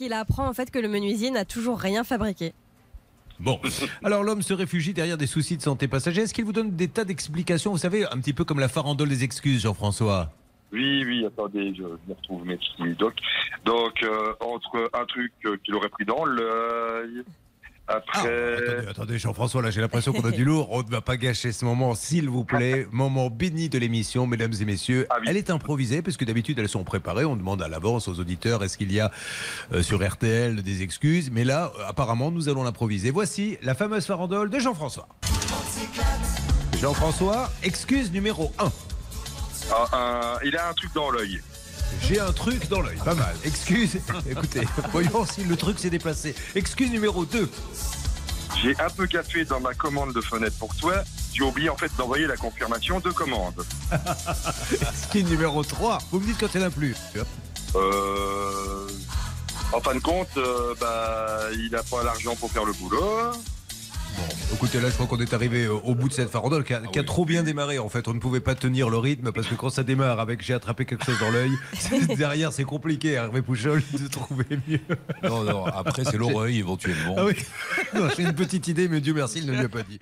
qu'il apprend en fait que le menuisier n'a toujours rien fabriqué. Bon, alors l'homme se réfugie derrière des soucis de santé passager. Est-ce qu'il vous donne des tas d'explications Vous savez, un petit peu comme la farandole des excuses, Jean-François? Oui, oui, attendez, je me retrouve mes petits docs. Donc, euh, entre un truc euh, qu'il aurait pris dans l'œil, Ah, attendez, attendez, Jean-François, là j'ai l'impression qu'on a du lourd. On ne va pas gâcher ce moment, s'il vous plaît. Moment béni de l'émission, mesdames et messieurs. Ah oui. Elle est improvisée, parce que d'habitude elles sont préparées. On demande à l'avance aux auditeurs est-ce qu'il y a euh, sur RTL des excuses? Mais là, euh, apparemment, nous allons l'improviser. Voici la fameuse farandole de Jean-François. Jean-François, excuse numéro 1. Ah, il a un truc dans l'œil. J'ai un truc dans l'œil, pas mal. Excuse, écoutez, voyons si le truc s'est déplacé. Excuse numéro 2. J'ai un peu café dans ma commande de fenêtre pour toi. J'ai oublié en fait d'envoyer la confirmation de commande. Excuse numéro 3. Vous me dites quand il n'y en a plus. Euh... En fin de compte, euh, bah, il n'a pas l'argent pour faire le boulot. Écoutez, là, je crois qu'on est arrivé au bout de cette farandole qui a, qui a trop bien démarré. En fait, on ne pouvait pas tenir le rythme parce que quand ça démarre avec j'ai attrapé quelque chose dans l'œil, derrière, c'est compliqué, Hervé Pouchol, de trouver mieux. Non, non, après c'est l'oreille éventuellement. Ah oui, j'ai une petite idée, mais Dieu merci, il ne lui a pas dit.